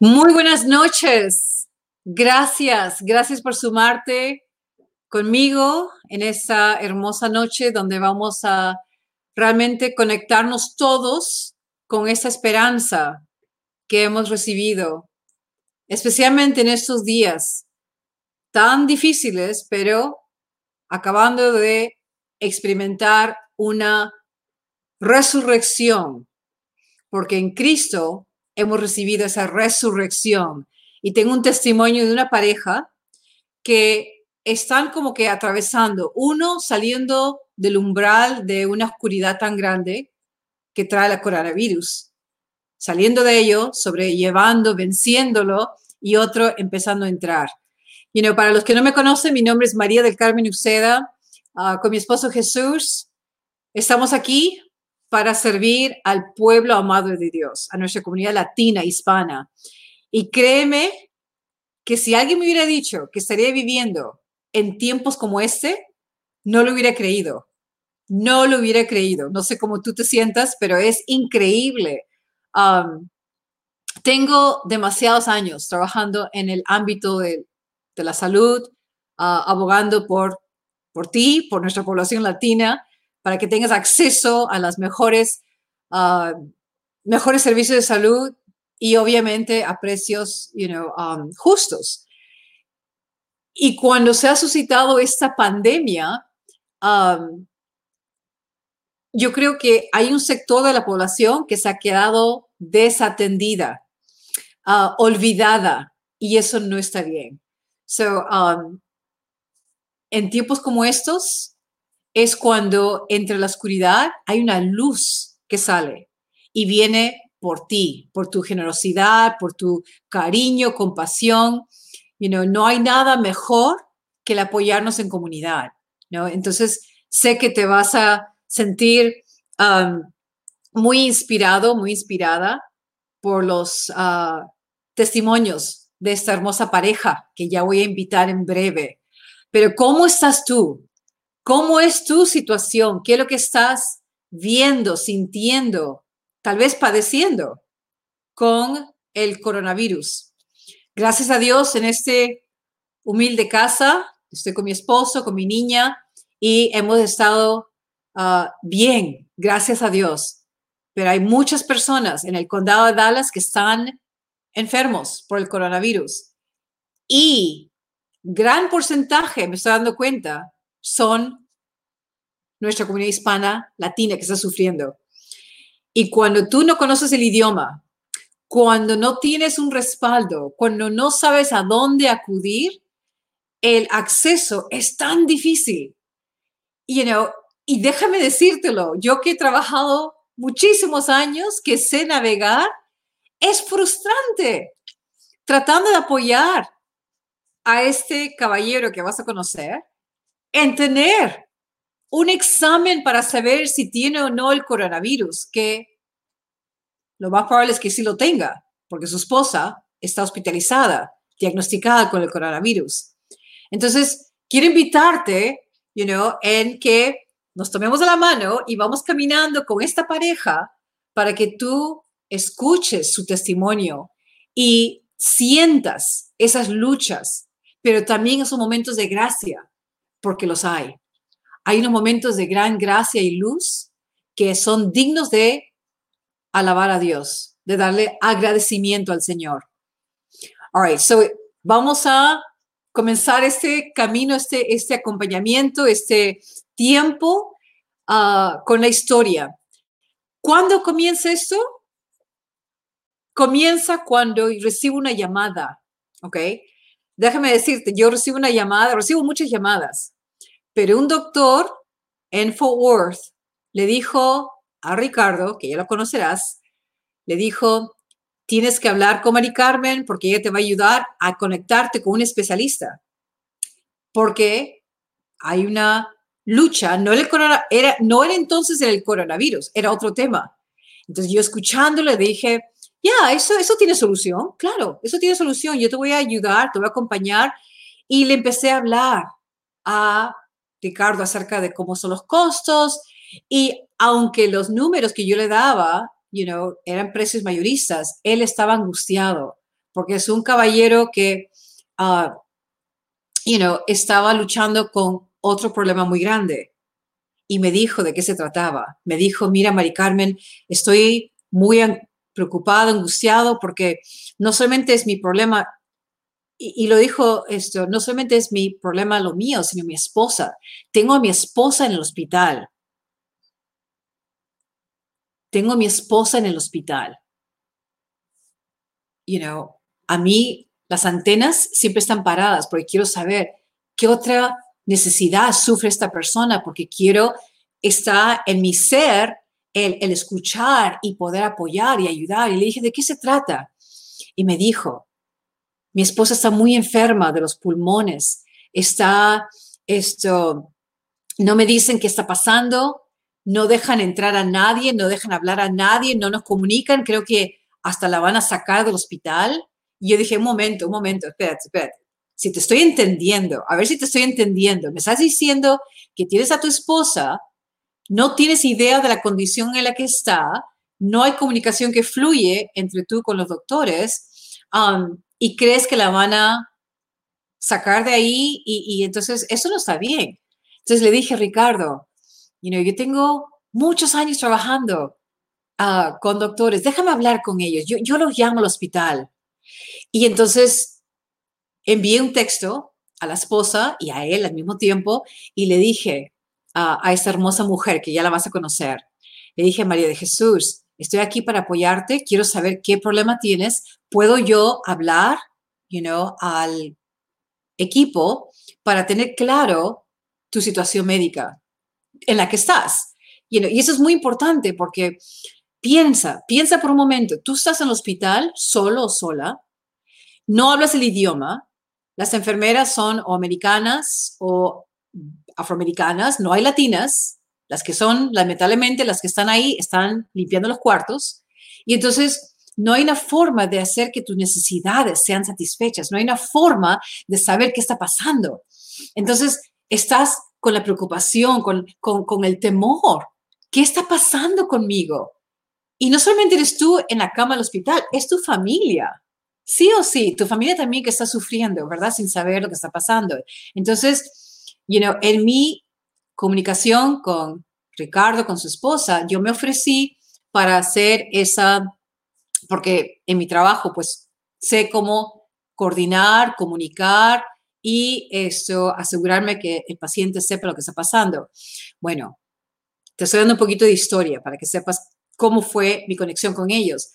Muy buenas noches. Gracias, gracias por sumarte conmigo en esta hermosa noche donde vamos a realmente conectarnos todos con esa esperanza que hemos recibido, especialmente en estos días tan difíciles, pero acabando de experimentar una resurrección, porque en Cristo hemos recibido esa resurrección. Y tengo un testimonio de una pareja que están como que atravesando, uno saliendo del umbral de una oscuridad tan grande que trae la coronavirus, saliendo de ello, sobrellevando, venciéndolo, y otro empezando a entrar. Y you para los que no me conocen, mi nombre es María del Carmen Uceda, ah, con mi esposo Jesús. Estamos aquí para servir al pueblo amado de Dios, a nuestra comunidad latina, hispana. Y créeme que si alguien me hubiera dicho que estaría viviendo en tiempos como este, no lo hubiera creído. No lo hubiera creído. No sé cómo tú te sientas, pero es increíble. tengo demasiados años trabajando en el ámbito de, la salud, ah, abogando por, por ti, por nuestra población latina, para que tengas acceso a las mejores, ah, mejores servicios de salud y obviamente a precios you know, um, justos. Y cuando se ha suscitado esta pandemia, um, yo creo que hay un sector de la población que se ha quedado desatendida, uh, olvidada, y eso no está bien. So, um, en tiempos como estos, es cuando entre la oscuridad hay una luz que sale y viene por ti, por tu generosidad, por tu cariño, compasión. You know, no hay nada mejor que el apoyarnos en comunidad. ¿no? Entonces, sé que te vas a sentir um, muy inspirado, muy inspirada por los uh, testimonios de esta hermosa pareja que ya voy a invitar en breve. Pero ¿cómo estás tú? ¿Cómo es tu situación? ¿Qué es lo que estás viendo, sintiendo, tal vez padeciendo con el coronavirus? Gracias a Dios en este humilde casa, estoy con mi esposo, con mi niña y hemos estado ah, bien, gracias a Dios. Pero hay muchas personas en el condado de Dallas que están enfermos por el coronavirus. Y gran porcentaje, me estoy dando cuenta, son nuestra comunidad hispana latina que está sufriendo. Y cuando tú no conoces el idioma, cuando no tienes un respaldo, cuando no sabes a dónde acudir, el acceso es tan difícil. You know, y déjame decírtelo, yo que he trabajado muchísimos años, que sé navegar, es frustrante tratando de apoyar a este caballero que vas a conocer en tener un examen para saber si tiene o no el coronavirus, que lo más probable es que sí lo tenga, porque su esposa está hospitalizada, diagnosticada con el coronavirus. Entonces, quiero invitarte, you know, en que nos tomemos de la mano y vamos caminando con esta pareja para que tú escuches su testimonio y sientas esas luchas, pero también esos momentos de gracia, porque los hay. Hay unos momentos de gran gracia y luz que son dignos de alabar a Dios, de darle agradecimiento al Señor. All right, so vamos a comenzar este camino, este, este acompañamiento, este tiempo uh, con la historia. ¿Cuándo comienza esto? Comienza cuando recibo una llamada, ¿ok? Déjame decirte, yo recibo una llamada, recibo muchas llamadas, pero un doctor en Fort Worth le dijo a Ricardo, que ya lo conocerás, le dijo, tienes que hablar con Mari Carmen porque ella te va a ayudar a conectarte con un especialista. Porque hay una lucha, no, era entonces el coronavirus, era otro tema. Entonces yo escuchándole dije, ya, eso, eso tiene solución, claro, eso tiene solución, yo te voy a ayudar, te voy a acompañar. Y le empecé a hablar a Ricardo acerca de cómo son los costos y aunque los números que yo le daba you know, eran precios mayoristas, él estaba angustiado porque es un caballero que, uh, you know, estaba luchando con otro problema muy grande. Y me dijo de qué se trataba. Me dijo, mira, Mari Carmen, estoy muy preocupado, angustiado, porque no solamente es mi problema, y, lo dijo esto, no solamente es mi problema lo mío, sino mi esposa. Tengo a mi esposa en el hospital. Tengo a mi esposa en el hospital. You know, a mí las antenas siempre están paradas porque quiero saber qué otra necesidad sufre esta persona, porque quiero, está en mi ser el, escuchar y poder apoyar y ayudar. Y le dije, ¿de qué se trata? Y me dijo, mi esposa está muy enferma de los pulmones, está esto, no me dicen qué está pasando, no dejan entrar a nadie, no dejan hablar a nadie, no nos comunican, creo que hasta la van a sacar del hospital. Y yo dije, un momento, un momento, espérate, espérate. Si te estoy entendiendo, a ver si te estoy entendiendo. Me estás diciendo que tienes a tu esposa, no tienes idea de la condición en la que está, no hay comunicación que fluye entre tú con los doctores um, y crees que la van a sacar de ahí y, entonces eso no está bien. Entonces le dije, Ricardo, you know, yo tengo muchos años trabajando uh, con doctores, déjame hablar con ellos, yo, yo los llamo al hospital. Y entonces envié un texto a la esposa y a él al mismo tiempo y le dije a, a esa hermosa mujer que ya la vas a conocer, le dije, María de Jesús, estoy aquí para apoyarte, quiero saber qué problema tienes, puedo yo hablar, you know, al equipo para tener claro tu situación médica en la que estás. Y eso es muy importante porque piensa, piensa por un momento, tú estás en el hospital solo o sola, no hablas el idioma, las enfermeras son o americanas o afroamericanas, no hay latinas, las que son, lamentablemente, las que están ahí están limpiando los cuartos. Y entonces no hay una forma de hacer que tus necesidades sean satisfechas, no hay una forma de saber qué está pasando. Entonces estás con la preocupación, con, con, con el temor. ¿Qué está pasando conmigo? Y no solamente eres tú en la cama del hospital, es tu familia sí o sí, tu familia también que está sufriendo, ¿verdad? Sin saber lo que está pasando. Entonces, you know, en mi comunicación con Ricardo, con su esposa, yo me ofrecí para hacer esa, porque en mi trabajo, pues, sé cómo coordinar, comunicar y eso, asegurarme que el paciente sepa lo que está pasando. Bueno, te estoy dando un poquito de historia para que sepas cómo fue mi conexión con ellos.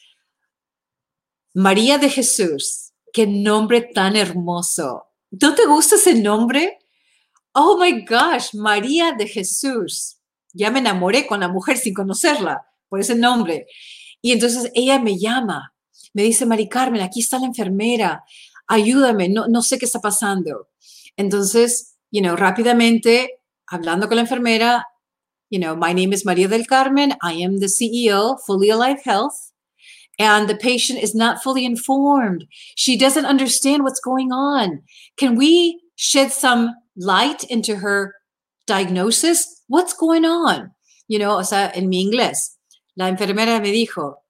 María de Jesús, qué nombre tan hermoso. ¿No te gusta ese nombre? Oh my gosh, María de Jesús. Ya me enamoré con la mujer sin conocerla por ese nombre. Y entonces ella me llama, me dice, Mari Carmen, aquí está la enfermera, ayúdame, no, no sé qué está pasando. Entonces, you know, rápidamente, hablando con la enfermera, you know, my name is María del Carmen, I am the CEO, Fully Alive Health. and the patient is not fully informed. She doesn't understand what's going on. Can we shed some light into her diagnosis? What's going on? You know, o sea, en mi inglés, la enfermera me dijo,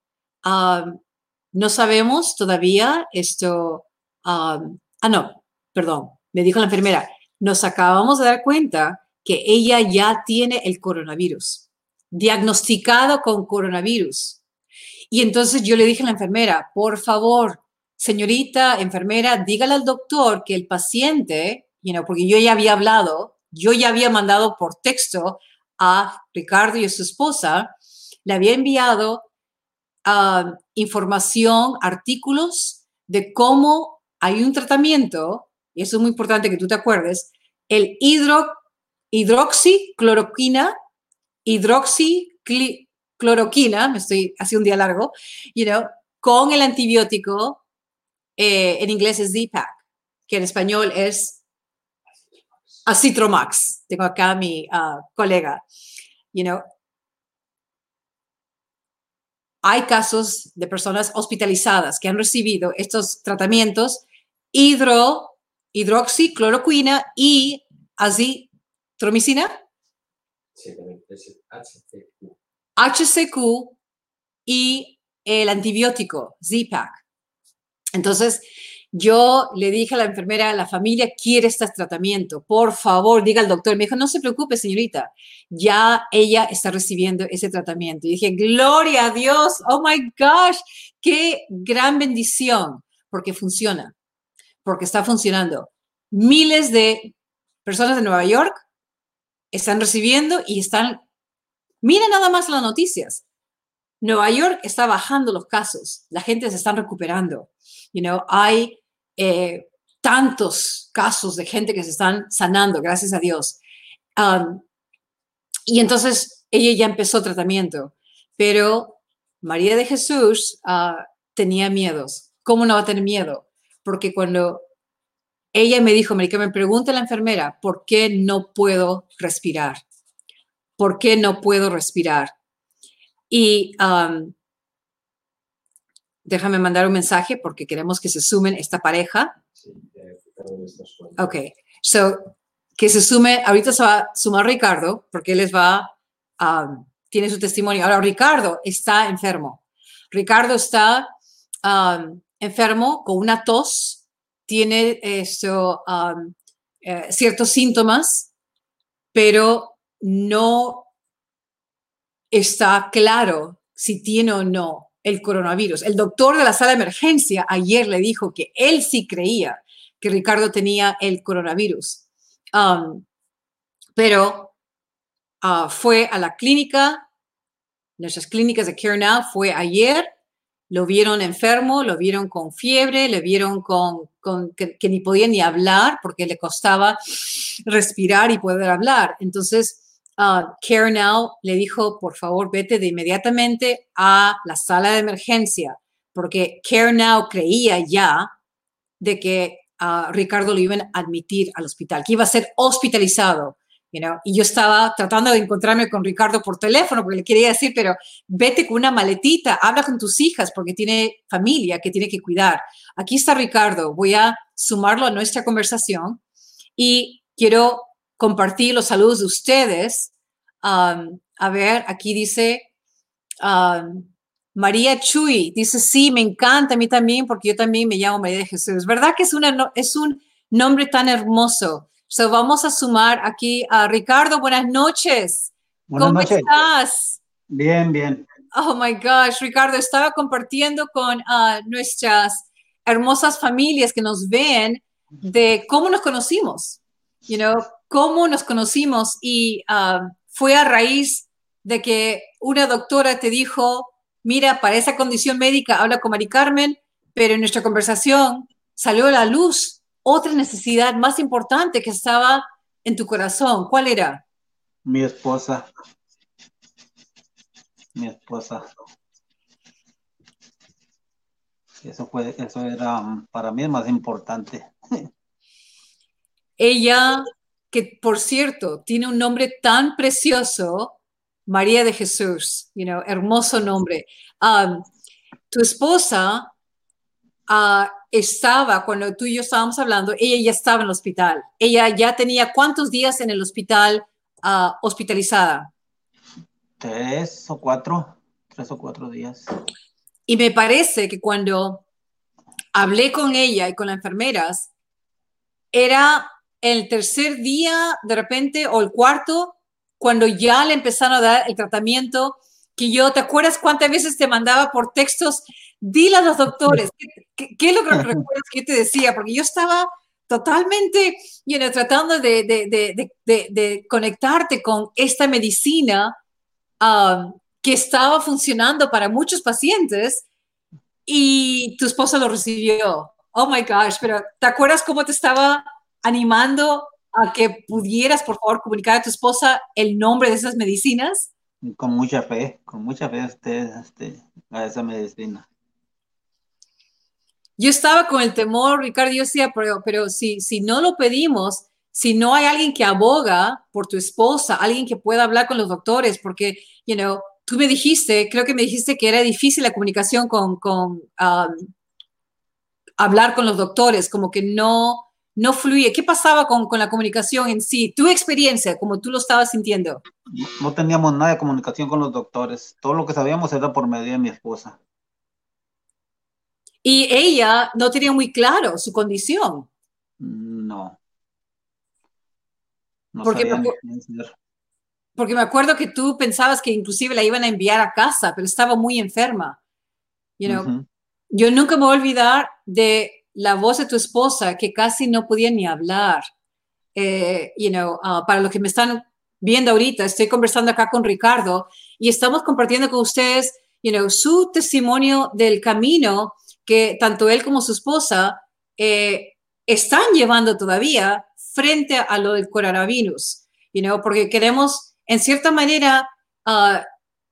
no sabemos todavía esto. Ah, no, perdón, me dijo la enfermera, nos acabamos de dar cuenta que ella ya tiene el coronavirus, diagnosticado con coronavirus. Y entonces yo le dije a la enfermera, por favor, señorita enfermera, dígale al doctor que el paciente, you know, porque yo ya había hablado, yo ya había mandado por texto a Ricardo y a su esposa, le había enviado ah, información, artículos de cómo hay un tratamiento, y eso es muy importante que tú te acuerdes, el hidro, hidroxicloroquina, hidroxi cloroquina, me estoy haciendo un día largo, you know, con el antibiótico, eh, en inglés es Z-Pack, que en español es Acitromax. Tengo acá a mi ah, colega, you know. Hay casos de personas hospitalizadas que han recibido estos tratamientos hidro, hidroxicloroquina y azitromicina. HCQ y el antibiótico, Z-Pack. Entonces, yo le dije a la enfermera, la familia quiere este tratamiento, por favor, diga al doctor. Me dijo, no se preocupe, señorita, ya ella está recibiendo ese tratamiento. Y dije, gloria a Dios, oh my gosh, qué gran bendición, porque funciona, porque está funcionando. Miles de personas de Nueva York están recibiendo y están, miren nada más las noticias. Nueva York está bajando los casos, la gente se está recuperando. You know, hay eh, tantos casos de gente que se están sanando, gracias a Dios. Um, y entonces ella ya empezó tratamiento, pero María de Jesús uh, tenía miedos. ¿Cómo no va a tener miedo? Porque cuando ella me dijo, que me pregunta la enfermera, ¿por qué no puedo respirar? ¿Por qué no puedo respirar? Y um, Déjame mandar un mensaje porque queremos que se sumen esta pareja. Ok, so que se sume, ahorita se va a sumar Ricardo porque él les va, um, tiene su testimonio. Ahora, Ricardo está enfermo. Ricardo está um, enfermo con una tos, tiene esto, um, eh, ciertos síntomas, pero no está claro si tiene o no el coronavirus. El doctor de la sala de emergencia ayer le dijo que él sí creía que Ricardo tenía el coronavirus. Um, pero uh, fue a la clínica, nuestras clínicas de Care Now, fue ayer, lo vieron enfermo, lo vieron con fiebre, le vieron con, que, que, ni podía ni hablar porque le costaba respirar y poder hablar. Entonces, uh, Care Now le dijo, por favor, vete de inmediatamente a la sala de emergencia, porque Now creía ya de que uh, Ricardo lo iban a admitir al hospital, que iba a ser hospitalizado. You? Y yo estaba tratando de encontrarme con Ricardo por teléfono porque le quería decir, pero vete con una maletita, habla con tus hijas porque tiene familia que tiene que cuidar. Aquí está Ricardo, voy a sumarlo a nuestra conversación y quiero compartir los saludos de ustedes. Um, a ver, aquí dice um, María Chuy, dice, sí, me encanta a mí también, porque yo también me llamo María de Jesús. ¿Verdad que es, una, es un nombre tan hermoso? So, vamos a sumar aquí a Ricardo. Buenas noches. ¿Cómo estás? Bien, bien. Oh my gosh, Ricardo, estaba compartiendo con uh, nuestras hermosas familias que nos ven de cómo nos conocimos. You know, cómo nos conocimos y ah, fue a raíz de que una doctora te dijo, mira, para esa condición médica habla con Mari Carmen, pero en nuestra conversación salió a la luz otra necesidad más importante que estaba en tu corazón. ¿Cuál era? Mi esposa. Mi esposa. Eso, fue, eso era para mí el más importante. Ella que por cierto tiene un nombre tan precioso, María de Jesús, you know, hermoso nombre. Um, tu esposa uh, estaba, cuando tú y yo estábamos hablando, ella ya estaba en el hospital. Ella ya tenía cuántos días en el hospital uh, hospitalizada? Tres o cuatro, tres o cuatro días. Y me parece que cuando hablé con ella y con las enfermeras, era el tercer día, de repente, o el cuarto, cuando ya le empezaron a dar el tratamiento, que yo, ¿te acuerdas cuántas veces te mandaba por textos? Dile a los doctores, ¿qué, es lo que recuerdas que yo te decía? Porque yo estaba totalmente you tratando de, de, de, de, conectarte con esta medicina um, que estaba funcionando para muchos pacientes y tu esposa lo recibió. Oh my gosh, pero ¿te acuerdas cómo te estaba animando a que pudieras, por favor, comunicar a tu esposa el nombre de esas medicinas? Con mucha fe, con mucha fe usted, este, a esa medicina. Yo estaba con el temor, Ricardo, yo decía, pero, pero si, si no lo pedimos, si no hay alguien que aboga por tu esposa, alguien que pueda hablar con los doctores, porque, you know, tú me dijiste, creo que me dijiste que era difícil la comunicación con, con um, hablar con los doctores, como que no, no fluye. ¿Qué pasaba con, con la comunicación en sí? Tu experiencia, como tú lo estabas sintiendo. No, no teníamos nada de comunicación con los doctores. Todo lo que sabíamos era por medio de mi esposa. Y ella no tenía muy claro su condición. No. No Porque sabía me. Porque me acuerdo que tú pensabas que inclusive la iban a enviar a casa, pero estaba muy enferma. You know. Yo nunca me voy a olvidar de la voz de tu esposa que casi no podía ni hablar. Eh, you know, ah, para los que me están viendo ahorita, estoy conversando acá con Ricardo y estamos compartiendo con ustedes, you know, su testimonio del camino que tanto él como su esposa eh, están llevando todavía frente a lo del coronavirus, you know, porque queremos, en cierta manera, ah,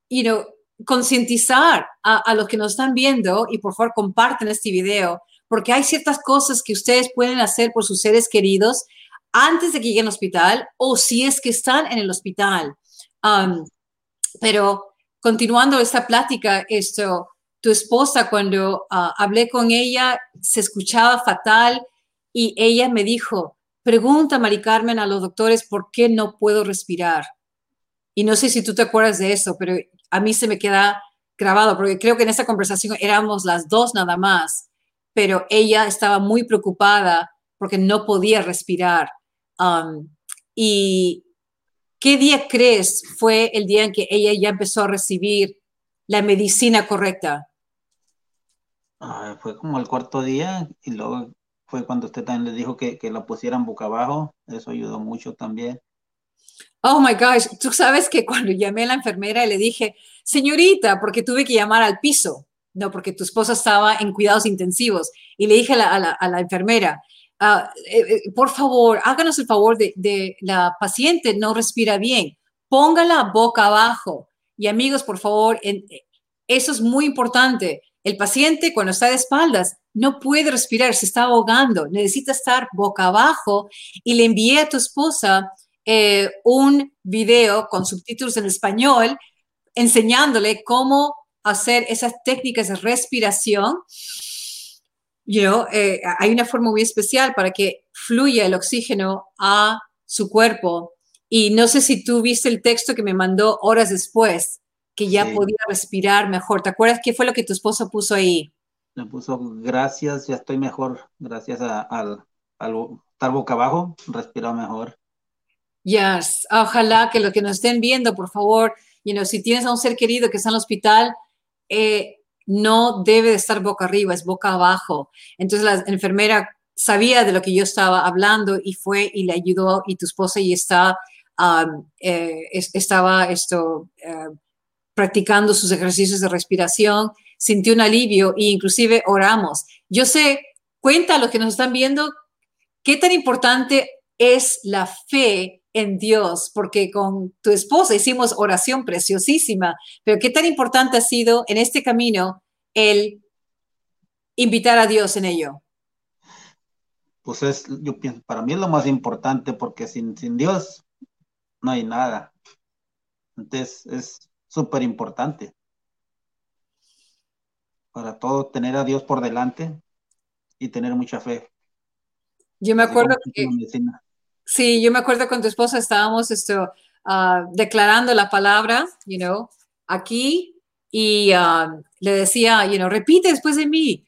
you know, concientizar a, a los que nos están viendo y por favor comparten este video, porque hay ciertas cosas que ustedes pueden hacer por sus seres queridos antes de que lleguen al hospital o si es que están en el hospital. Um, pero continuando esta plática, esto, tu esposa, cuando ah, hablé con ella, se escuchaba fatal y ella me dijo, pregunta, Mari Carmen, a los doctores por qué no puedo respirar. Y no sé si tú te acuerdas de eso, pero a mí se me queda grabado, porque creo que en esa conversación éramos las dos nada más, pero ella estaba muy preocupada porque no podía respirar. Um, ¿Y qué día crees fue el día en que ella ya empezó a recibir la medicina correcta? Ah, fue como el cuarto día y luego fue cuando usted también le dijo que, que la pusieran boca abajo. Eso ayudó mucho también. Oh my gosh, tú sabes que cuando llamé a la enfermera y le dije, señorita, porque tuve que llamar al piso, no, porque tu esposa estaba en cuidados intensivos, y le dije a la, enfermera, ah, eh, eh, por favor, háganos el favor de, la paciente no respira bien, póngala boca abajo. Y amigos, por favor, en- eso es muy importante. El paciente cuando está de espaldas no puede respirar, se está ahogando, necesita estar boca abajo y le envié a tu esposa eh, un video con subtítulos en español enseñándole cómo hacer esas técnicas de respiración. You know, eh, hay una forma muy especial para que fluya el oxígeno a su cuerpo. Y no sé si tú viste el texto que me mandó horas después, que ya Sí. podía respirar mejor. ¿Te acuerdas qué fue lo que tu esposa puso ahí? Le puso gracias, ya estoy mejor. Gracias a- al, al estar boca abajo, respiro mejor. Yes, ojalá que lo que nos estén viendo, por favor, you know, si tienes a un ser querido que está en el hospital, eh, no debe de estar boca arriba, es boca abajo. Entonces la enfermera sabía de lo que yo estaba hablando y fue y le ayudó y tu esposa y está, um, eh, es- estaba esto, eh, practicando sus ejercicios de respiración, sintió un alivio e inclusive oramos. Yo sé, cuenta a los que nos están viendo qué tan importante es la fe en Dios, porque con tu esposa hicimos oración preciosísima, pero qué tan importante ha sido en este camino el invitar a Dios en ello. Pues es, yo pienso, para mí es lo más importante porque sin, sin Dios no hay nada. Entonces es súper importante para todo tener a Dios por delante y tener mucha fe. Yo me acuerdo que, medicina. Sí, yo me acuerdo con tu esposa estábamos esto, ah, declarando la palabra, you know, aquí y ah, le decía, you know, repite después de mí.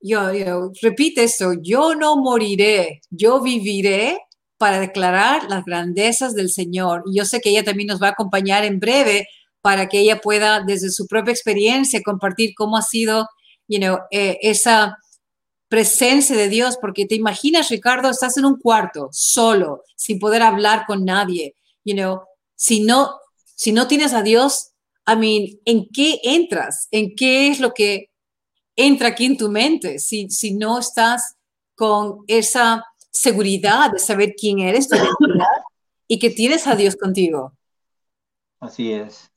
Yo, you repite esto, yo no moriré, yo viviré para declarar las grandezas del Señor. Y yo sé que ella también nos va a acompañar en breve para que ella pueda, desde su propia experiencia, compartir cómo ha sido, you know, eh, esa presencia de Dios, porque te imaginas, Ricardo, estás en un cuarto, solo, sin poder hablar con nadie, you know, si no, si no tienes a Dios, I mean, ¿en qué entras? ¿En qué es lo que entra aquí en tu mente? Si, si no estás con esa seguridad de saber quién eres, tu identidad, y que tienes a Dios contigo. Así es.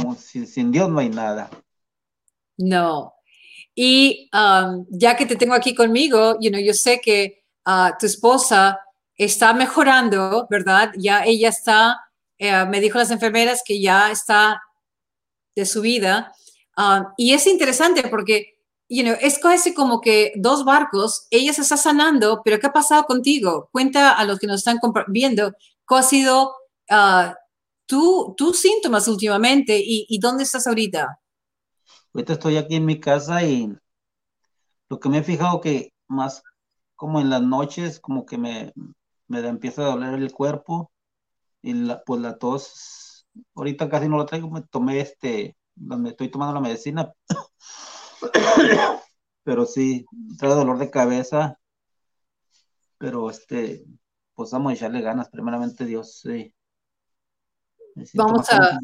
Como si- sin Dios no hay nada. No. Y um, ya que te tengo aquí conmigo, you know, yo sé que uh, tu esposa está mejorando, ¿verdad? Ya ella está, eh, me dijo las enfermeras que ya está de su vida. Um, y es interesante porque you know, es casi como que dos barcos, ella se está sanando, pero ¿qué ha pasado contigo? Cuenta a los que nos están viendo, ¿cuál ha sido uh, tu, tus síntomas últimamente y, y, dónde estás ahorita? Ahorita estoy aquí en mi casa y lo que me he fijado que más como en las noches, como que me, me empieza a doler el cuerpo y la, pues la tos, ahorita casi no lo traigo, me tomé este, donde estoy tomando la medicina, pero sí, trae dolor de cabeza, pero este, pues vamos a echarle ganas, primeramente Dios, sí. Vamos a...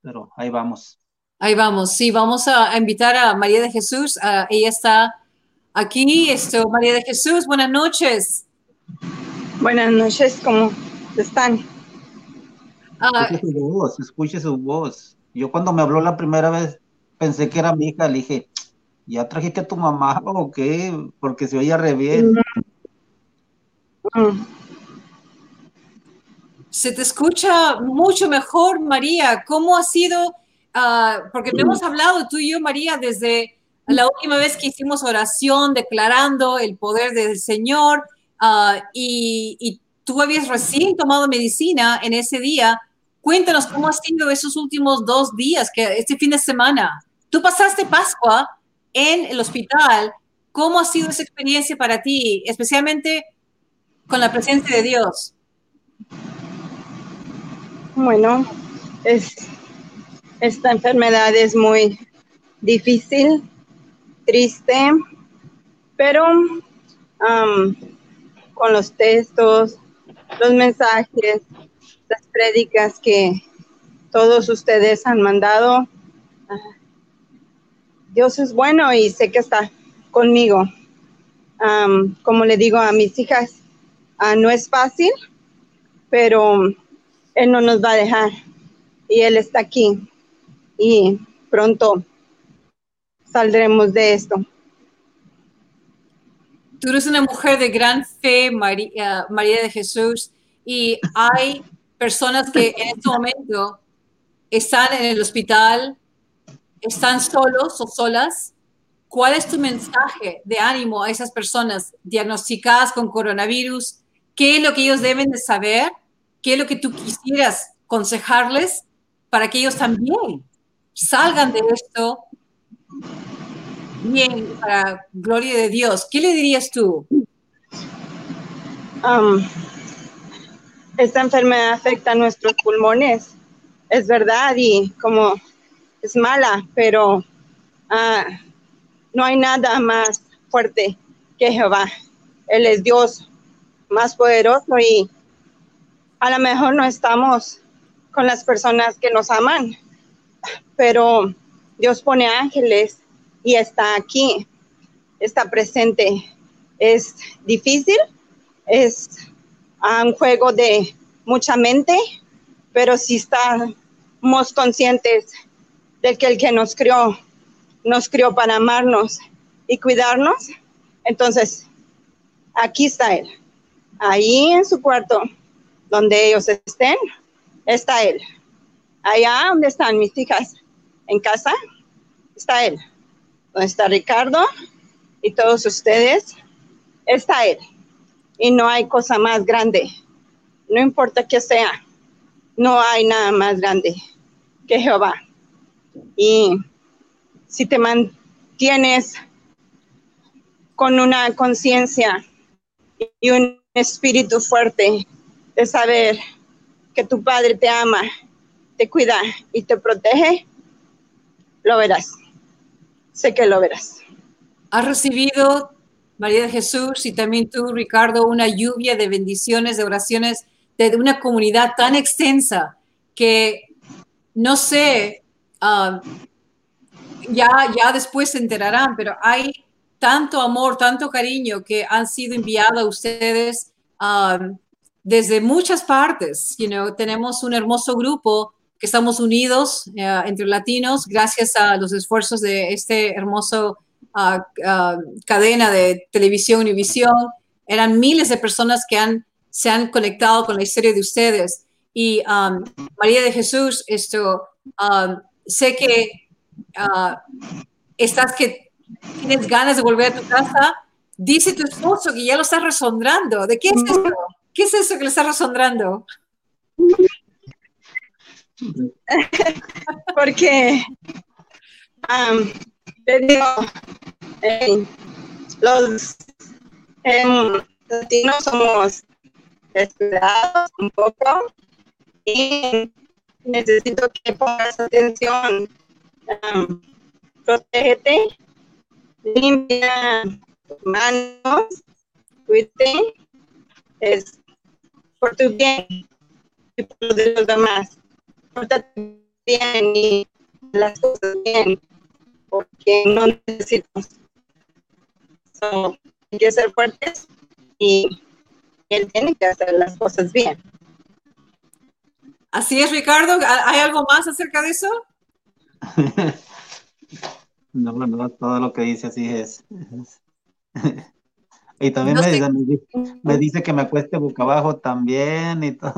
pero ahí vamos. Ahí vamos, sí, vamos a, invitar a María de Jesús, ella está aquí, esto, María de Jesús, buenas noches. Buenas noches, ¿cómo están? Ah, escuche su voz, escuche su voz. Yo cuando me habló la primera vez pensé que era mi hija, le dije, ¿ya trajiste a tu mamá o qué? Porque se oía re bien. Se te escucha mucho mejor, María. ¿Cómo ha sido? Ah, porque hemos hablado tú y yo, María, desde la última vez que hicimos oración declarando el poder del Señor uh, y, y, tú habías recién tomado medicina en ese día. Cuéntanos cómo ha sido esos últimos dos días, que este fin de semana. Tú pasaste Pascua en el hospital. ¿Cómo ha sido esa experiencia para ti, especialmente con la presencia de Dios? Bueno, es, esta enfermedad es muy difícil, triste, pero um, con los textos, los mensajes, las prédicas que todos ustedes han mandado. Dios es bueno y sé que está conmigo. como le digo a mis hijas, ah, no es fácil, pero Él no nos va a dejar y Él está aquí y pronto saldremos de esto. Tú eres una mujer de gran fe, María, María de Jesús, y hay personas que en este momento están en el hospital, están solos o solas. ¿Cuál es tu mensaje de ánimo a esas personas diagnosticadas con coronavirus? ¿Qué es lo que ellos deben de saber? ¿Qué es lo que tú quisieras aconsejarles para que ellos también salgan de esto bien, para gloria de Dios? ¿Qué le dirías tú? Um, esta enfermedad afecta a nuestros pulmones, es verdad, y como es mala, pero uh, no hay nada más fuerte que Jehová. Él es Dios más poderoso y a lo mejor no estamos con las personas que nos aman, pero Dios pone ángeles y está aquí, está presente. Es difícil, es un juego de mucha mente, pero si estamos conscientes de que el que nos crió, nos crió para amarnos y cuidarnos, entonces aquí está Él. Ahí en su cuarto, donde ellos estén, está Él. Allá donde están mis hijas, en casa, está Él. Donde está Ricardo y todos ustedes, está Él y no hay cosa más grande. No importa que sea, no hay nada más grande que Jehová. Y si te mantienes con una conciencia y un espíritu fuerte de saber que tu Padre te ama, te cuida y te protege, lo verás. Sé que lo verás. ¿Has recibido María de Jesús, y también tú, Ricardo, una lluvia de bendiciones, de oraciones de una comunidad tan extensa que no sé, um, ya, ya después se enterarán, pero hay tanto amor, tanto cariño que han sido enviados a ustedes um, desde muchas partes. You know, tenemos un hermoso grupo que estamos unidos uh, entre latinos gracias a los esfuerzos de este hermoso cadena de televisión Univisión, eran miles de personas que han, se han conectado con la historia de ustedes. Y um, María de Jesús, esto, um, sé que uh, estás que tienes ganas de volver a tu casa, dice tu esposo que ya lo estás resondrando. ¿De qué es eso? ¿Qué es eso que le estás resondrando? Porque te digo, los em, latinos somos descuidados un poco y necesito que pongas atención. protégete, limpia tus manos, cuídate, es por tu bien y por lo de los demás. Pórtate bien y las cosas bien, porque no necesitamos. hay que ser fuertes y él tiene que hacer las cosas bien. Así es, Ricardo. ¿Hay algo más acerca de eso? no, no, todo lo que dice así es. y también me, dice, que me acueste boca abajo también y todo.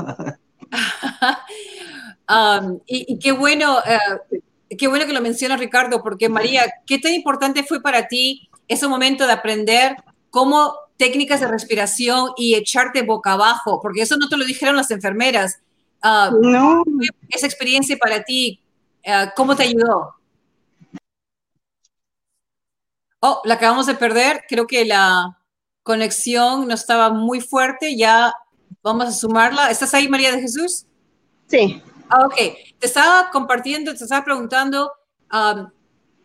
Um, y, qué bueno, eh, qué bueno que lo menciona Ricardo, porque María, ¿qué tan importante fue para ti ese momento de aprender cómo técnicas de respiración y echarte boca abajo? Porque eso no te lo dijeron las enfermeras. Uh, no. Esa experiencia para ti, uh, ¿cómo te ayudó? Oh, la acabamos de perder. Creo que la conexión no estaba muy fuerte. Ya vamos a sumarla. ¿Estás ahí, María de Jesús? Sí. Ah, ok. Te estaba compartiendo, te estaba preguntando, um,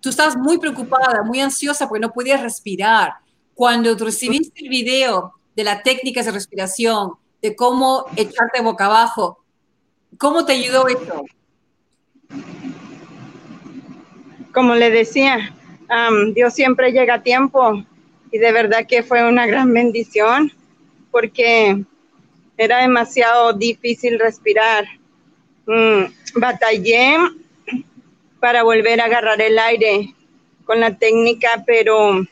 tú estabas muy preocupada, muy ansiosa porque no podías respirar. Cuando recibiste el video de las técnicas de respiración, de cómo echarte boca abajo, ¿Cómo te ayudó esto? Como le decía, Dios siempre llega a tiempo y de verdad que fue una gran bendición porque era demasiado difícil respirar. Mm, batallé para volver a agarrar el aire con la técnica, pero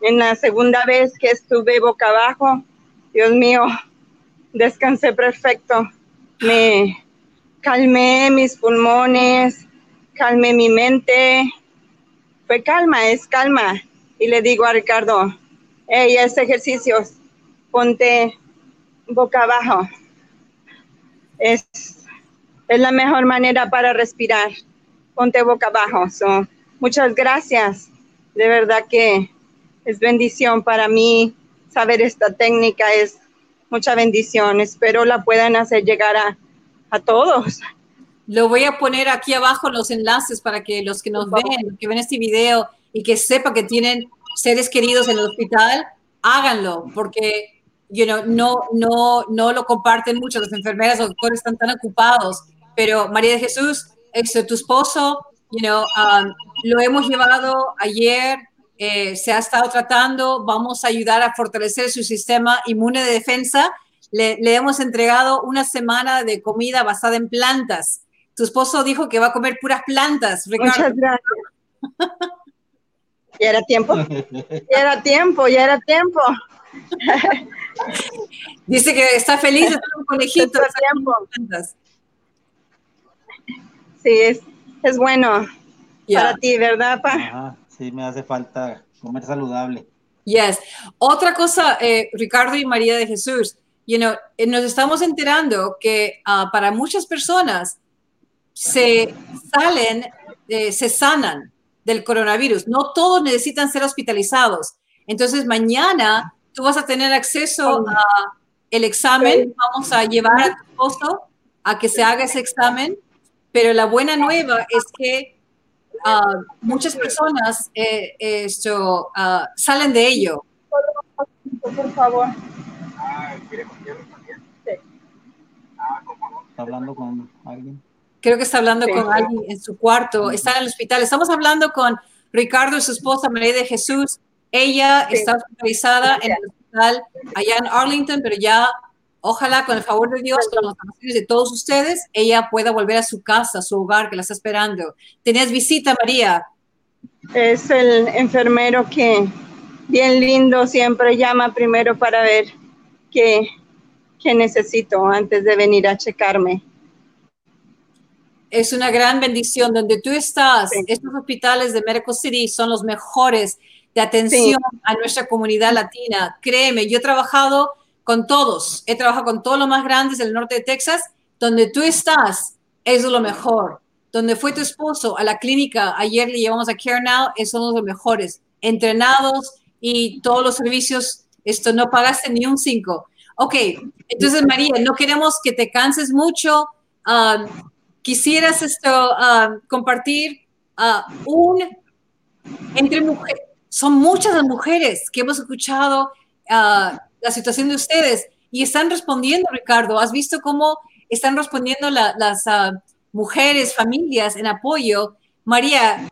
en la segunda vez que estuve boca abajo, Dios mío, descansé perfecto. Me calmé mis pulmones, calmé mi mente. Fue calma, es calma. Y le digo a Ricardo, hey, ese ejercicio, ponte boca abajo. Es, es la mejor manera para respirar. Ponte boca abajo. So, muchas gracias. De verdad que es bendición para mí saber esta técnica. Es mucha bendición. Espero la puedan hacer llegar a, a todos. Lo voy a poner aquí abajo los enlaces para que los que nos ven, que ven este video y que sepan que tienen seres queridos en el hospital, háganlo, porque you know, no, no, no lo comparten mucho. Las enfermeras o doctores están tan ocupados. Pero María de Jesús, esto, tu esposo, you know, um, lo hemos llevado ayer eh, se ha estado tratando, vamos a ayudar a fortalecer su sistema inmune de defensa. Le, hemos entregado una semana de comida basada en plantas. Tu esposo dijo que va a comer puras plantas. Muchas gracias. ya era tiempo. Ya era tiempo, ya era tiempo. Dice que está feliz de estar un conejito. Sí, es, es bueno para ti, ¿verdad, pa? sí me hace falta comer saludable. Yes. Otra cosa, eh, Ricardo y María de Jesús, you know, eh, nos estamos enterando que ah, para muchas personas se salen, eh, se sanan del coronavirus. No todos necesitan ser hospitalizados. Entonces, mañana tú vas a tener acceso a el examen. Vamos a llevar a tu esposo a que se haga ese examen. Pero la buena nueva es que Ah, muchas personas eh, esto, ah, salen de ello. Por favor. ¿Está hablando con alguien? Creo que está hablando con alguien en su cuarto. Está en el hospital. Estamos hablando con Ricardo y su esposa María de Jesús. Ella está hospitalizada en el hospital allá en Arlington, pero ya Ojalá con el favor de Dios, con las oraciones de todos ustedes, ella pueda volver a su casa, a su hogar que la está esperando. ¿Tenías visita, María? Es el enfermero que, bien lindo, siempre llama primero para ver qué, qué necesito antes de venir a checarme. es una gran bendición. Donde tú estás, estos hospitales de Medical City son los mejores de atención a nuestra comunidad latina. Créeme, yo he trabajado con todos, he trabajado con todos los más grandes del norte de Texas. Donde tú estás, es lo mejor. Donde fue tu esposo a la clínica, ayer le llevamos a Care Now, son los mejores. Entrenados y todos los servicios, esto no pagaste ni un cinco. Ok, entonces María, no queremos que te canses mucho. Um, quisieras esto um, compartir uh, un entre mujeres. Son muchas las mujeres que hemos escuchado uh, la situación de ustedes y están respondiendo, Ricardo. ¿Has visto cómo están respondiendo las uh, mujeres, familias en apoyo? María,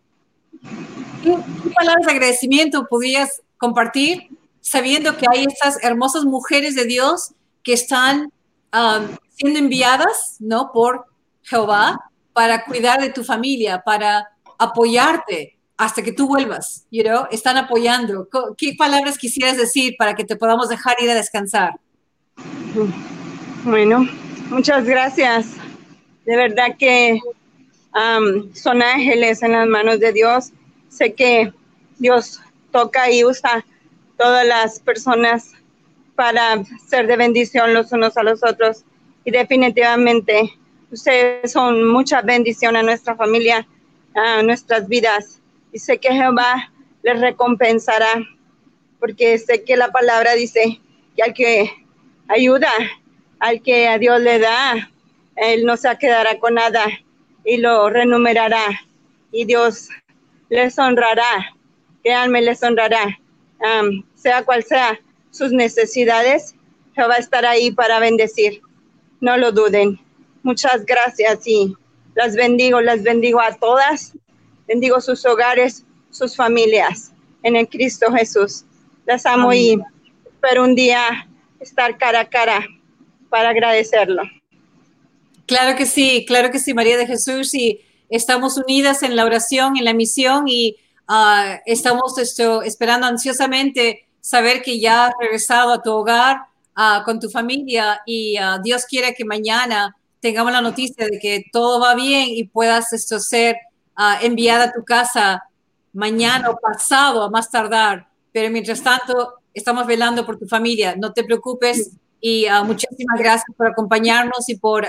¿qué, palabras de agradecimiento podrías compartir sabiendo que hay estas hermosas mujeres de Dios que están um, siendo enviadas, ¿no? Por Jehová para cuidar de tu familia, para apoyarte hasta que tú vuelvas, you know? Están apoyando. ¿Qué palabras quisieras decir para que te podamos dejar ir a descansar? Bueno, muchas gracias. De verdad que um, son ángeles en las manos de Dios. Sé que Dios toca y usa todas las personas para ser de bendición los unos a los otros. Y definitivamente ustedes son mucha bendición a nuestra familia, a nuestras vidas. Y que Jehová les recompensará, porque sé que la palabra dice que al que ayuda, al que a Dios le da, Él no se quedará con nada y lo renumerará. Y Dios les honrará, créanme, les honrará sea cual sea sus necesidades, Jehová estará ahí para bendecir. No lo duden. Muchas gracias y las bendigo, las bendigo a todas. Bendigo sus hogares, sus familias en el Cristo Jesús. Las amo y espero un día estar cara a cara para agradecerlo. Claro que sí, claro que sí, María de Jesús, y estamos unidas en la oración, en la misión y Ah, estamos esto, esperando ansiosamente saber que ya has regresado a tu hogar uh, con tu familia y uh, Dios quiere que mañana tengamos la noticia de que todo va bien y puedas esto ser enviada a tu casa mañana o pasado a más tardar. Pero mientras tanto, estamos velando por tu familia. No te preocupes y muchísimas gracias por acompañarnos y por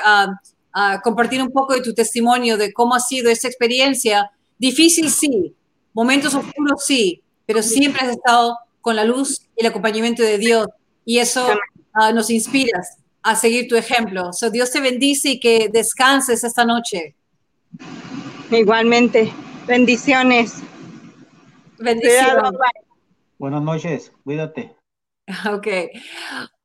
compartir un poco de tu testimonio de cómo ha sido esta experiencia. Difícil, sí, Momentos oscuros sí, pero siempre has estado con la luz y el acompañamiento de Dios y eso uh, nos inspira a seguir tu ejemplo. So, Dios te bendice y que descanses esta noche. Igualmente, bendiciones. Bendiciones. Buenas noches, cuídate. Ok.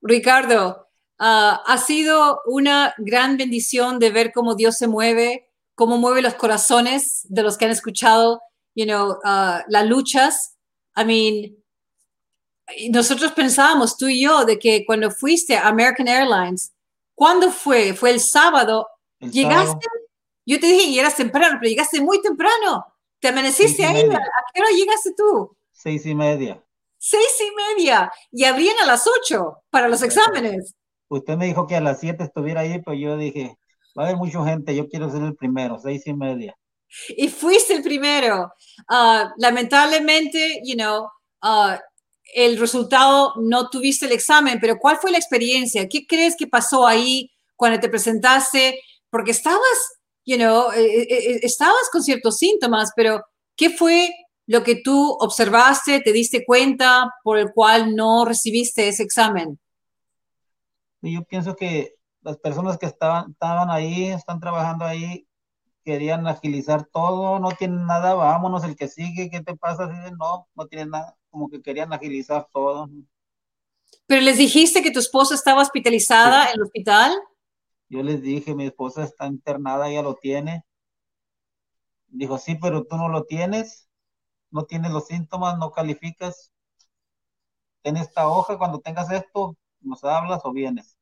Ricardo, uh, ha sido una gran bendición de ver cómo Dios se mueve, cómo mueve los corazones de los que han escuchado you know, uh, las luchas. I mean, nosotros pensábamos, tú y yo, de que cuando fuiste a American Airlines, ¿cuándo fue? ¿Fue el sábado? ¿Llegaste? Yo te dije, eras temprano, pero llegaste muy temprano. ¿Te amaneciste ahí? ¿A qué hora llegaste tú? Seis y media. Seis y media. Y abrían a las ocho para los exámenes. Usted me dijo que a las siete estuviera ahí, pero yo dije, va a haber mucha gente, yo quiero ser el primero, seis y media y fuiste el primero. Ah, lamentablemente, you know, uh, el resultado no tuviste el examen, pero ¿cuál fue la experiencia? ¿Qué crees que pasó ahí cuando te presentaste? Porque estabas, you know, eh, eh, eh, estabas con ciertos síntomas, pero ¿qué fue lo que tú observaste, te diste cuenta por el cual no recibiste ese examen? Yo pienso que las personas que estaban, estaban ahí, están trabajando ahí, querían agilizar todo, no tienen nada, vámonos, el que sigue, ¿qué te pasa? no, no tienen nada, como que querían agilizar todo. Pero les dijiste que tu esposa estaba hospitalizada en el hospital. Yo les dije, mi esposa está internada, ella lo tiene. Dijo, sí, pero tú no lo tienes, no tienes los síntomas, no calificas. En esta hoja, cuando tengas esto, nos hablas o vienes.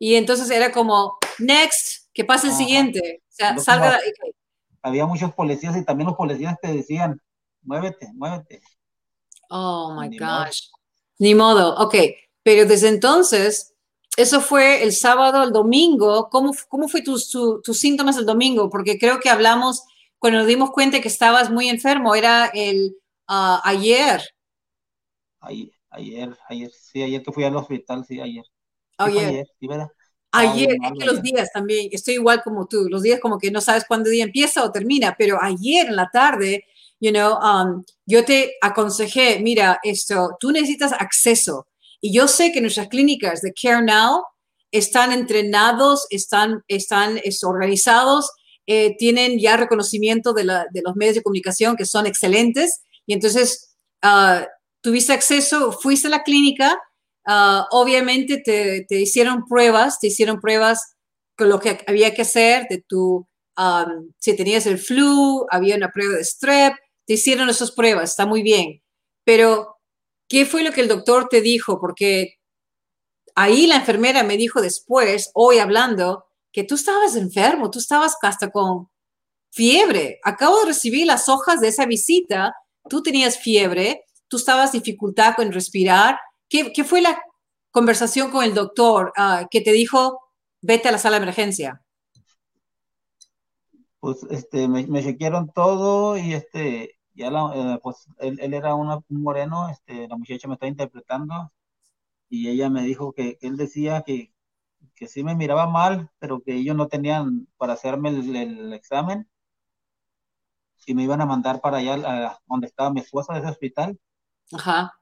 Y entonces era como, next, que pase el siguiente. O sea, salga. Había muchos policías y también los policías te decían, muévete, muévete. Oh my gosh. Ni modo, ok. Pero desde entonces, eso fue el sábado, el domingo. ¿Cómo, cómo fue tus, tus síntomas el domingo? Porque creo que hablamos cuando nos dimos cuenta que estabas muy enfermo. Era el ah, ayer. Ayer, ayer, ayer, sí, ayer que fui al hospital, sí, ayer. Ayer. ayer, ¿sí, Ayer, es que los días también, estoy igual como tú, los días como que no sabes cuándo día empieza o termina, pero ayer en la tarde, you know, um, yo te aconsejé, mira, esto, tú necesitas acceso. Y yo sé que nuestras clínicas de Care Now están entrenados, están, están organizados, eh, tienen ya reconocimiento de, la, de, los medios de comunicación que son excelentes. Y entonces, uh, tuviste acceso, fuiste a la clínica, Ah, obviamente te, hicieron pruebas, te hicieron pruebas con lo que había que hacer, de tu, si tenías el flu, había una prueba de strep, te hicieron esas pruebas, está muy bien. Pero, ¿qué fue lo que el doctor te dijo? Porque ahí la enfermera me dijo después, hoy hablando, que tú estabas enfermo, tú estabas hasta con fiebre. Acabo de recibir las hojas de esa visita, tú tenías fiebre, tú estabas dificultad con respirar, ¿Qué, fue la conversación con el doctor ah, que te dijo, vete a la sala de emergencia? Pues este, me, me chequearon todo y este, ya eh, pues él, era un moreno, este, la muchacha me estaba interpretando y ella me dijo que, él decía que, que, sí me miraba mal, pero que ellos no tenían para hacerme el, examen y me iban a mandar para allá donde estaba mi esposa de ese hospital. Ajá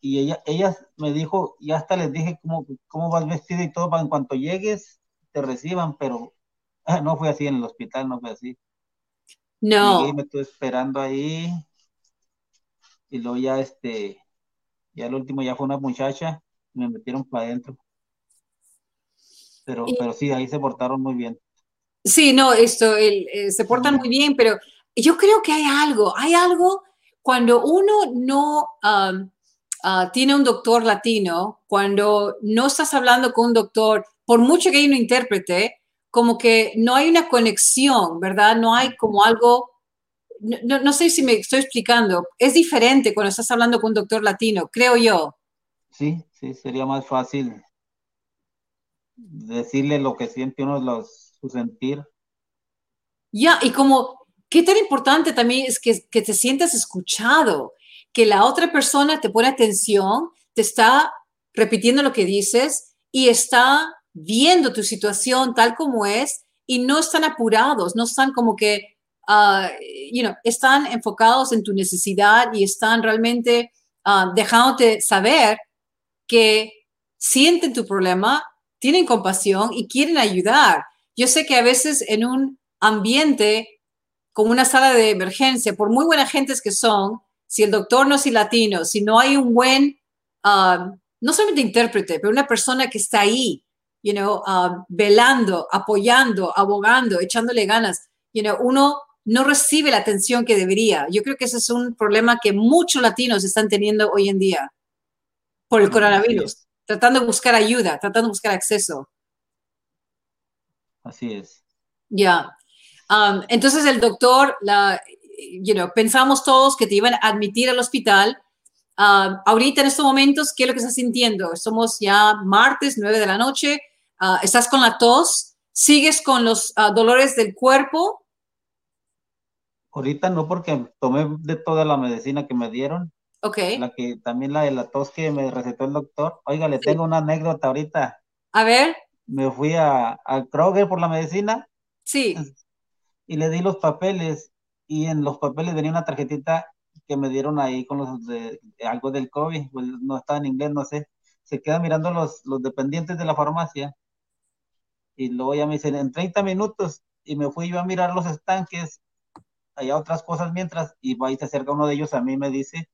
y ella, ella me dijo, y hasta les dije cómo, cómo vas vestido y todo para en cuanto llegues te reciban, pero no fue así en el hospital, no fue así. No. Y me estuve esperando ahí y luego ya este, ya el último ya fue una muchacha, me metieron para adentro. Pero, pero sí, ahí se portaron muy bien. Sí, no, esto, el, eh, se portan muy bien, pero yo creo que hay algo, hay algo cuando uno no, Ah, tiene un doctor latino, cuando no estás hablando con un doctor, por mucho que haya un intérprete, como que no hay una conexión, ¿verdad? No hay como algo, no, no, sé si me estoy explicando, es diferente cuando estás hablando con un doctor latino, creo yo. Sí, sí, sería más fácil decirle lo que siente uno, los, su sentir. Ya, y como, qué tan importante también es que, que te sientas escuchado, que la otra persona te pone atención, te está repitiendo lo que dices y está viendo tu situación tal como es y no están apurados, no están como que, uh, you know, están enfocados en tu necesidad y están realmente uh, dejándote saber que sienten tu problema, tienen compasión y quieren ayudar. Yo sé que a veces en un ambiente como una sala de emergencia, por muy buenas gentes que son, si el doctor no es latino, si no hay un buen, um, no solamente intérprete, pero una persona que está ahí, you know, um, velando, apoyando, abogando, echándole ganas, you know, uno no recibe la atención que debería. Yo creo que ese es un problema que muchos latinos están teniendo hoy en día por el coronavirus, tratando de buscar ayuda, tratando de buscar acceso. Así es. Ya. Um, entonces el doctor, la, you know, pensamos todos que te iban a admitir al hospital. Ah, ahorita en estos momentos, ¿qué es lo que estás sintiendo? Somos ya martes, 9 de la noche, ah, estás con la tos, sigues con los ah, dolores del cuerpo. Ahorita no, porque tomé de toda la medicina que me dieron. Ok. La que, también la de la tos que me recetó el doctor. Oiga, le tengo una anécdota ahorita. A ver. Me fui a, a Kroger por la medicina. Sí. Y le di los papeles y en los papeles venía una tarjetita que me dieron ahí con los de, algo del COVID, pues no estaba en inglés, no sé. Se quedan mirando los, los dependientes de la farmacia y luego ya me dicen en 30 minutos y me fui yo a mirar los estanques, allá otras cosas mientras y ahí se acerca uno de ellos a mí me dice,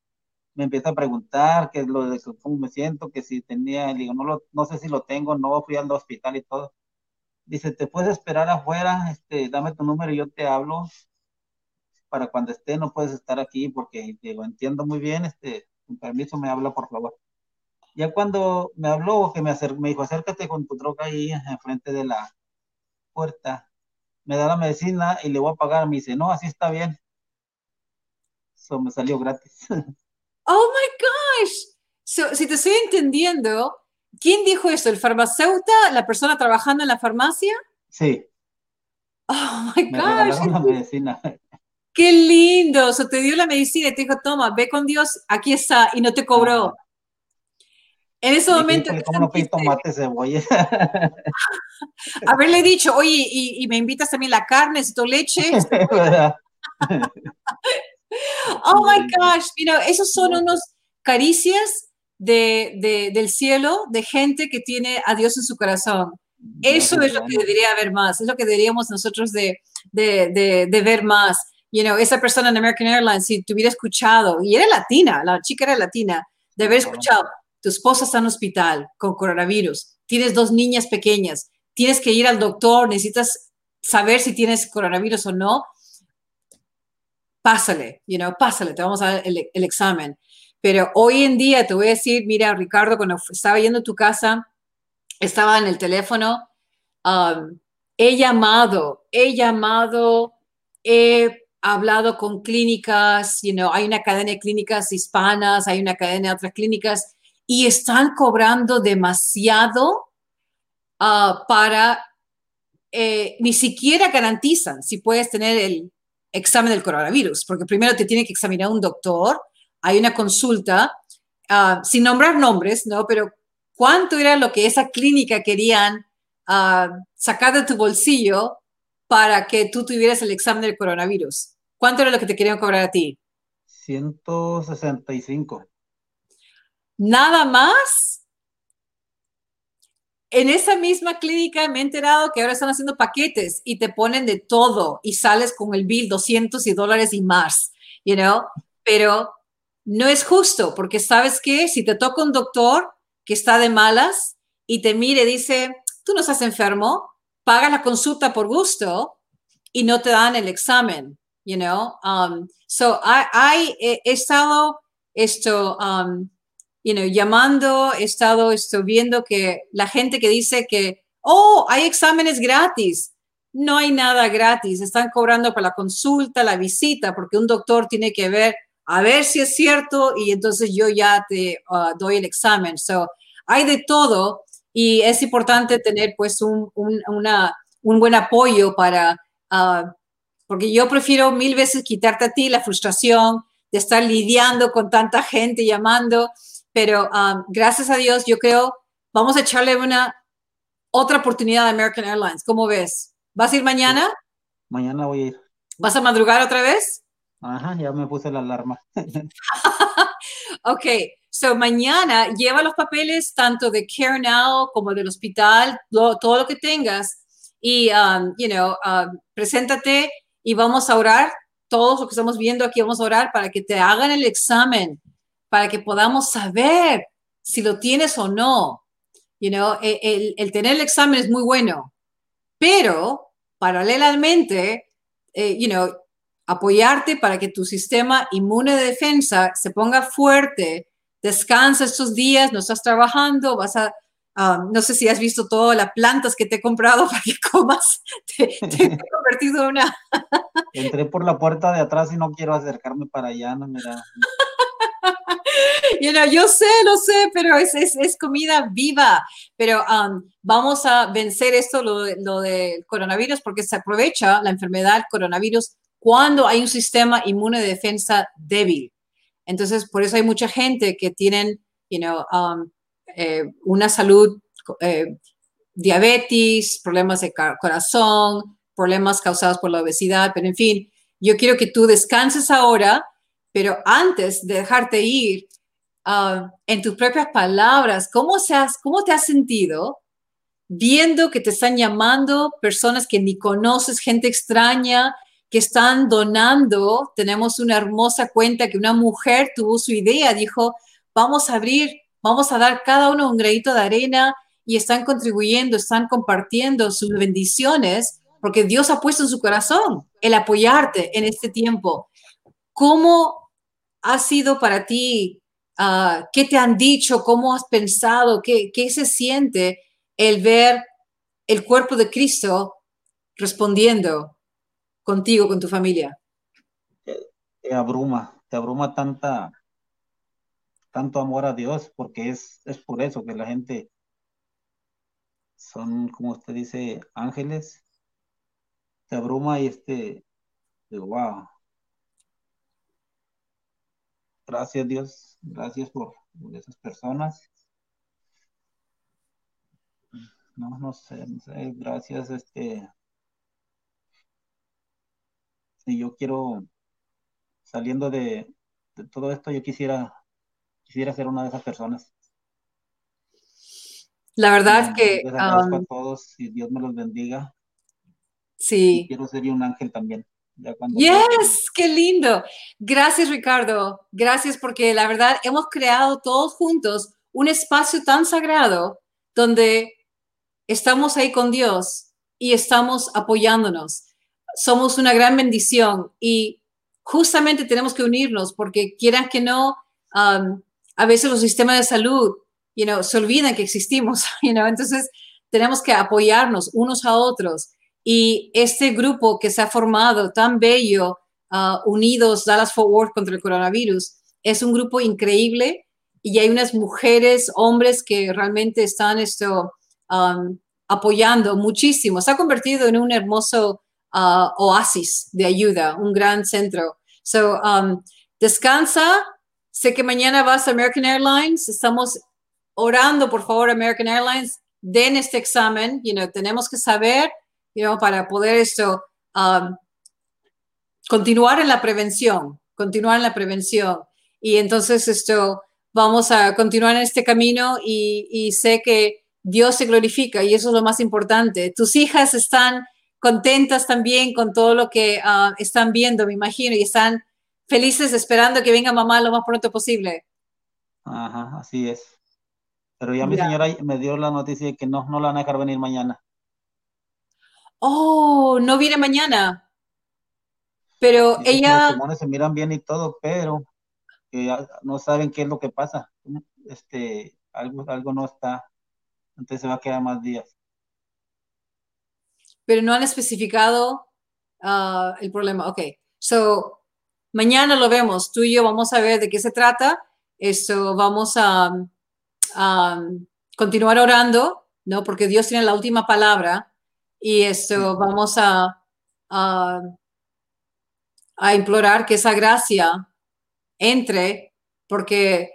me empieza a preguntar qué es lo de cómo me siento, que si tenía, digo, no, lo, no sé si lo tengo, no fui al hospital y todo. Dice, te puedes esperar afuera, este, dame tu número y yo te hablo para cuando esté no puedes estar aquí porque digo, entiendo muy bien, este, con permiso me habla por favor. Ya cuando me habló, que me, me dijo, acércate con tu droga ahí enfrente de la puerta, me da la medicina y le voy a pagar, me dice, no, así está bien. Eso me salió gratis. Oh my gosh. So, si te estoy entendiendo, ¿quién dijo esto? ¿El farmacéutico? ¿La persona trabajando en la farmacia? Sí. Oh my Me gosh. la medicina. Qué lindo. O sea, te dio la medicina y te dijo, toma, ve con Dios, aquí está, y no te cobró. En ese momento, "Híjole, ¿qué ¿cómo no pedí tomate, cebolla? haberle dicho, oye, y, y me invitas también la carne, necesito leche. Oh my gosh, mira, esos son unos caricias de, de- del cielo de gente que tiene a Dios en su corazón. Eso es lo que debería haber más, es lo que deberíamos nosotros de, de, ver más. You know, esa persona en American Airlines, si te hubiera escuchado, y era latina, la chica era latina, de haber escuchado, tu esposa está en hospital con coronavirus, tienes dos niñas pequeñas, tienes que ir al doctor, necesitas saber si tienes coronavirus o no, pásale, you know, pásale, te vamos a dar el, examen. Pero hoy en día te voy a decir, mira, Ricardo, cuando estaba yendo a tu casa, estaba en el teléfono, um, he llamado, he llamado, he hablado con clínicas, you hay una cadena de clínicas hispanas, hay una cadena de otras clínicas y están cobrando demasiado ah, para, eh, ni siquiera garantizan si puedes tener el examen del coronavirus, porque primero te tiene que examinar un doctor, hay una consulta, ah, sin nombrar nombres, ¿no? Pero ¿cuánto era lo que esa clínica querían ah, sacar de tu bolsillo para que tú tuvieras el examen del coronavirus? ¿Cuánto era lo que te querían cobrar a ti? 165. Nada más. En esa misma clínica me he enterado que ahora están haciendo paquetes y te ponen de todo y sales con el bill 200 y dólares y más, you know, pero no es justo porque sabes que si te toca un doctor que está de malas y te mire y dice, tú no estás enfermo, paga la consulta por gusto y no te dan el examen, you know. Um, so I, I he, he estado esto, um, you know, llamando, he estado esto, viendo que la gente que dice que, oh, hay exámenes gratis. No hay nada gratis, están cobrando por la consulta, la visita, porque un doctor tiene que ver a ver si es cierto y entonces yo ya te uh, doy el examen. So, hay de todo y es importante tener pues un, un, una, un buen apoyo para, uh, porque yo prefiero mil veces quitarte a ti la frustración de estar lidiando con tanta gente llamando, pero um, gracias a Dios yo creo, vamos a echarle una otra oportunidad a American Airlines. ¿Cómo ves? ¿Vas a ir mañana? Mañana voy a ir. ¿Vas a madrugar otra vez? Ajá, ya me puse la alarma. ok, so mañana lleva los papeles tanto de Care Now como del hospital, lo, todo lo que tengas y, um, you know, um, preséntate y vamos a orar. Todos lo que estamos viendo aquí vamos a orar para que te hagan el examen, para que podamos saber si lo tienes o no. You know, el, el, el tener el examen es muy bueno, pero paralelamente, eh, you know, apoyarte para que tu sistema inmune de defensa se ponga fuerte, descansa estos días, no estás trabajando, vas a, um, no sé si has visto todas las plantas que te he comprado para que comas, te, te he convertido en una... Entré por la puerta de atrás y no quiero acercarme para allá, no, mira. You know, yo sé, lo sé, pero es, es, es comida viva. Pero um, vamos a vencer esto, lo, lo del coronavirus, porque se aprovecha la enfermedad coronavirus cuando hay un sistema inmune de defensa débil. Entonces, por eso hay mucha gente que tienen, you know, um, eh, una salud, eh, diabetes, problemas de corazón, problemas causados por la obesidad, pero en fin, yo quiero que tú descanses ahora, pero antes de dejarte ir, uh, en tus propias palabras, ¿cómo, seas, ¿cómo te has sentido viendo que te están llamando personas que ni conoces, gente extraña, que están donando. Tenemos una hermosa cuenta que una mujer tuvo su idea, dijo, vamos a abrir, vamos a dar cada uno un granito de arena y están contribuyendo, están compartiendo sus bendiciones, porque Dios ha puesto en su corazón el apoyarte en este tiempo. ¿Cómo ha sido para ti? Uh, ¿Qué te han dicho? ¿Cómo has pensado? ¿Qué, ¿Qué se siente el ver el cuerpo de Cristo respondiendo contigo, con tu familia? Te, te, abruma, te abruma tanta, tanto amor a Dios, porque es, es por eso que la gente son, como usted dice, ángeles. Se abruma y este, wow. Gracias Dios, gracias por, esas personas. No, no sé, no sé, gracias, este. Si yo quiero, saliendo de, de todo esto, yo quisiera, quisiera ser una de esas personas. La verdad que... Les agradezco a todos y Dios me los bendiga. Sí. Y quiero ser un ángel también. Yes, qué lindo. Gracias, Ricardo. Gracias porque la verdad hemos creado todos juntos un espacio tan sagrado donde estamos ahí con Dios y estamos apoyándonos. Somos una gran bendición y justamente tenemos que unirnos porque quieran que no, a veces los sistemas de salud you know, se olvidan que existimos, you know, entonces tenemos que apoyarnos unos a otros. Y este grupo que se ha formado tan bello, uh, Unidos Dallas Forward contra el coronavirus, es un grupo increíble y hay unas mujeres, hombres que realmente están esto, um, apoyando muchísimo. Se ha convertido en un hermoso uh, oasis de ayuda, un gran centro. So, um, descansa. Sé que mañana vas a American Airlines. Estamos orando, por favor, American Airlines, den este examen, you know, tenemos que saber, you know, para poder esto, um, continuar en la prevención, continuar en la prevención. Y entonces esto, vamos a continuar en este camino y, sé que Dios se glorifica y eso es lo más importante. Tus hijas están contentas también con todo lo que uh, están viendo, me imagino, y están felices esperando que venga mamá lo más pronto posible. Ajá, así es. Pero ya mi señora me dio la noticia de que no, no la van a dejar venir mañana. Oh, no viene mañana. Pero ella. Los pulmones se miran bien y todo, pero que no saben qué es lo que pasa. Este, algo, algo no está. Entonces se va a quedar más días. Pero no han especificado ah, el problema. Ok. So, mañana lo vemos. Tú y yo vamos a ver de qué se trata. Esto vamos a continuar orando, ¿no? Porque Dios tiene la última palabra y esto vamos a, a, implorar que esa gracia entre, porque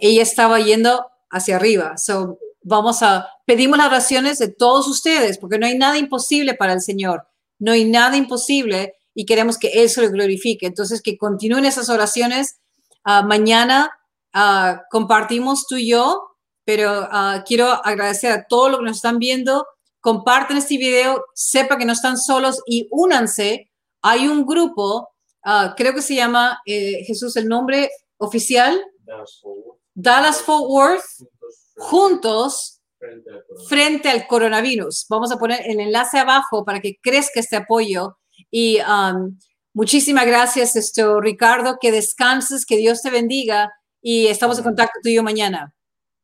ella estaba yendo hacia arriba. So, vamos a, pedimos las oraciones de todos ustedes, porque no hay nada imposible para el Señor, no hay nada imposible y queremos que Él se lo glorifique. Entonces, que continúen esas oraciones. Ah, mañana Ah, compartimos tú y yo, pero ah, quiero agradecer a todos los que nos están viendo. Comparten este video, sepa que no están solos y únanse. Hay un grupo, ah, creo que se llama eh, Jesús, el nombre oficial. Dallas Fort Worth. juntos frente al, coronavirus. Vamos a poner el enlace abajo para que crezca este apoyo. Y muchísimas gracias, esto, Ricardo, que descanses, que Dios te bendiga y estamos en contacto tú y yo mañana.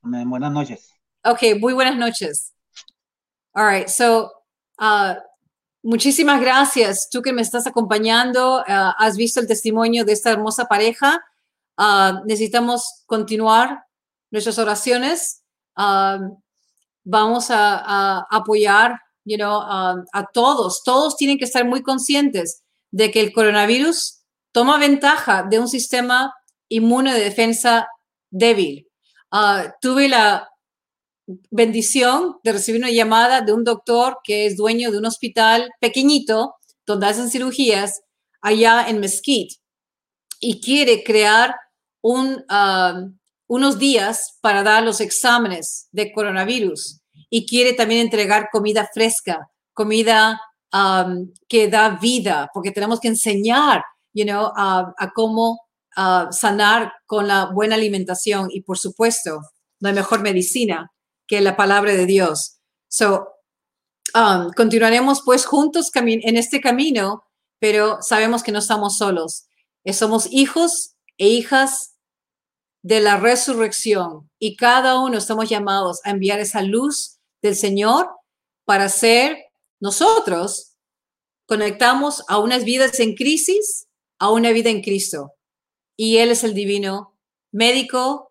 Buenas noches. Ok, muy buenas noches. All right, so uh, muchísimas gracias. Tú que me estás acompañando, uh, has visto el testimonio de esta hermosa pareja. Uh, necesitamos continuar nuestras oraciones. vamos a, apoyar you know, a todos. Todos tienen que estar muy conscientes de que el coronavirus toma ventaja de un sistema inmune de defensa débil. Ah, tuve la bendición de recibir una llamada de un doctor que es dueño de un hospital pequeñito donde hacen cirugías allá en Mesquite y quiere crear un, ah, unos días para dar los exámenes de coronavirus y quiere también entregar comida fresca, comida ah, que da vida, porque tenemos que enseñar you know, a cómo sanar con la buena alimentación y por supuesto, la mejor medicina que la palabra de Dios. So, um, continuaremos pues juntos en este camino, pero sabemos que no estamos solos. Eh, somos hijos e hijas de la resurrección y cada uno estamos llamados a enviar esa luz del Señor para ser nosotros conectamos a unas vidas en crisis a una vida en Cristo y Él es el divino médico,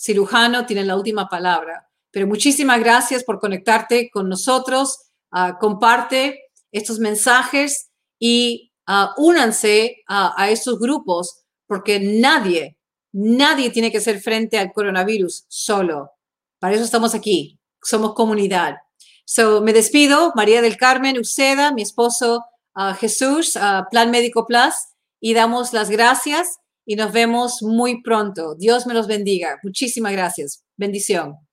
cirujano, tiene la última palabra. Pero muchísimas gracias por conectarte con nosotros. Ah, comparte estos mensajes y ah, únanse a estos grupos porque nadie, nadie tiene que ser frente al coronavirus solo. Para eso estamos aquí. Somos comunidad. So, me despido, María del Carmen Uceda, mi esposo Jesús, Plan Médico Plus, y damos las gracias y nos vemos muy pronto. Dios me los bendiga. Muchísimas gracias. Bendición.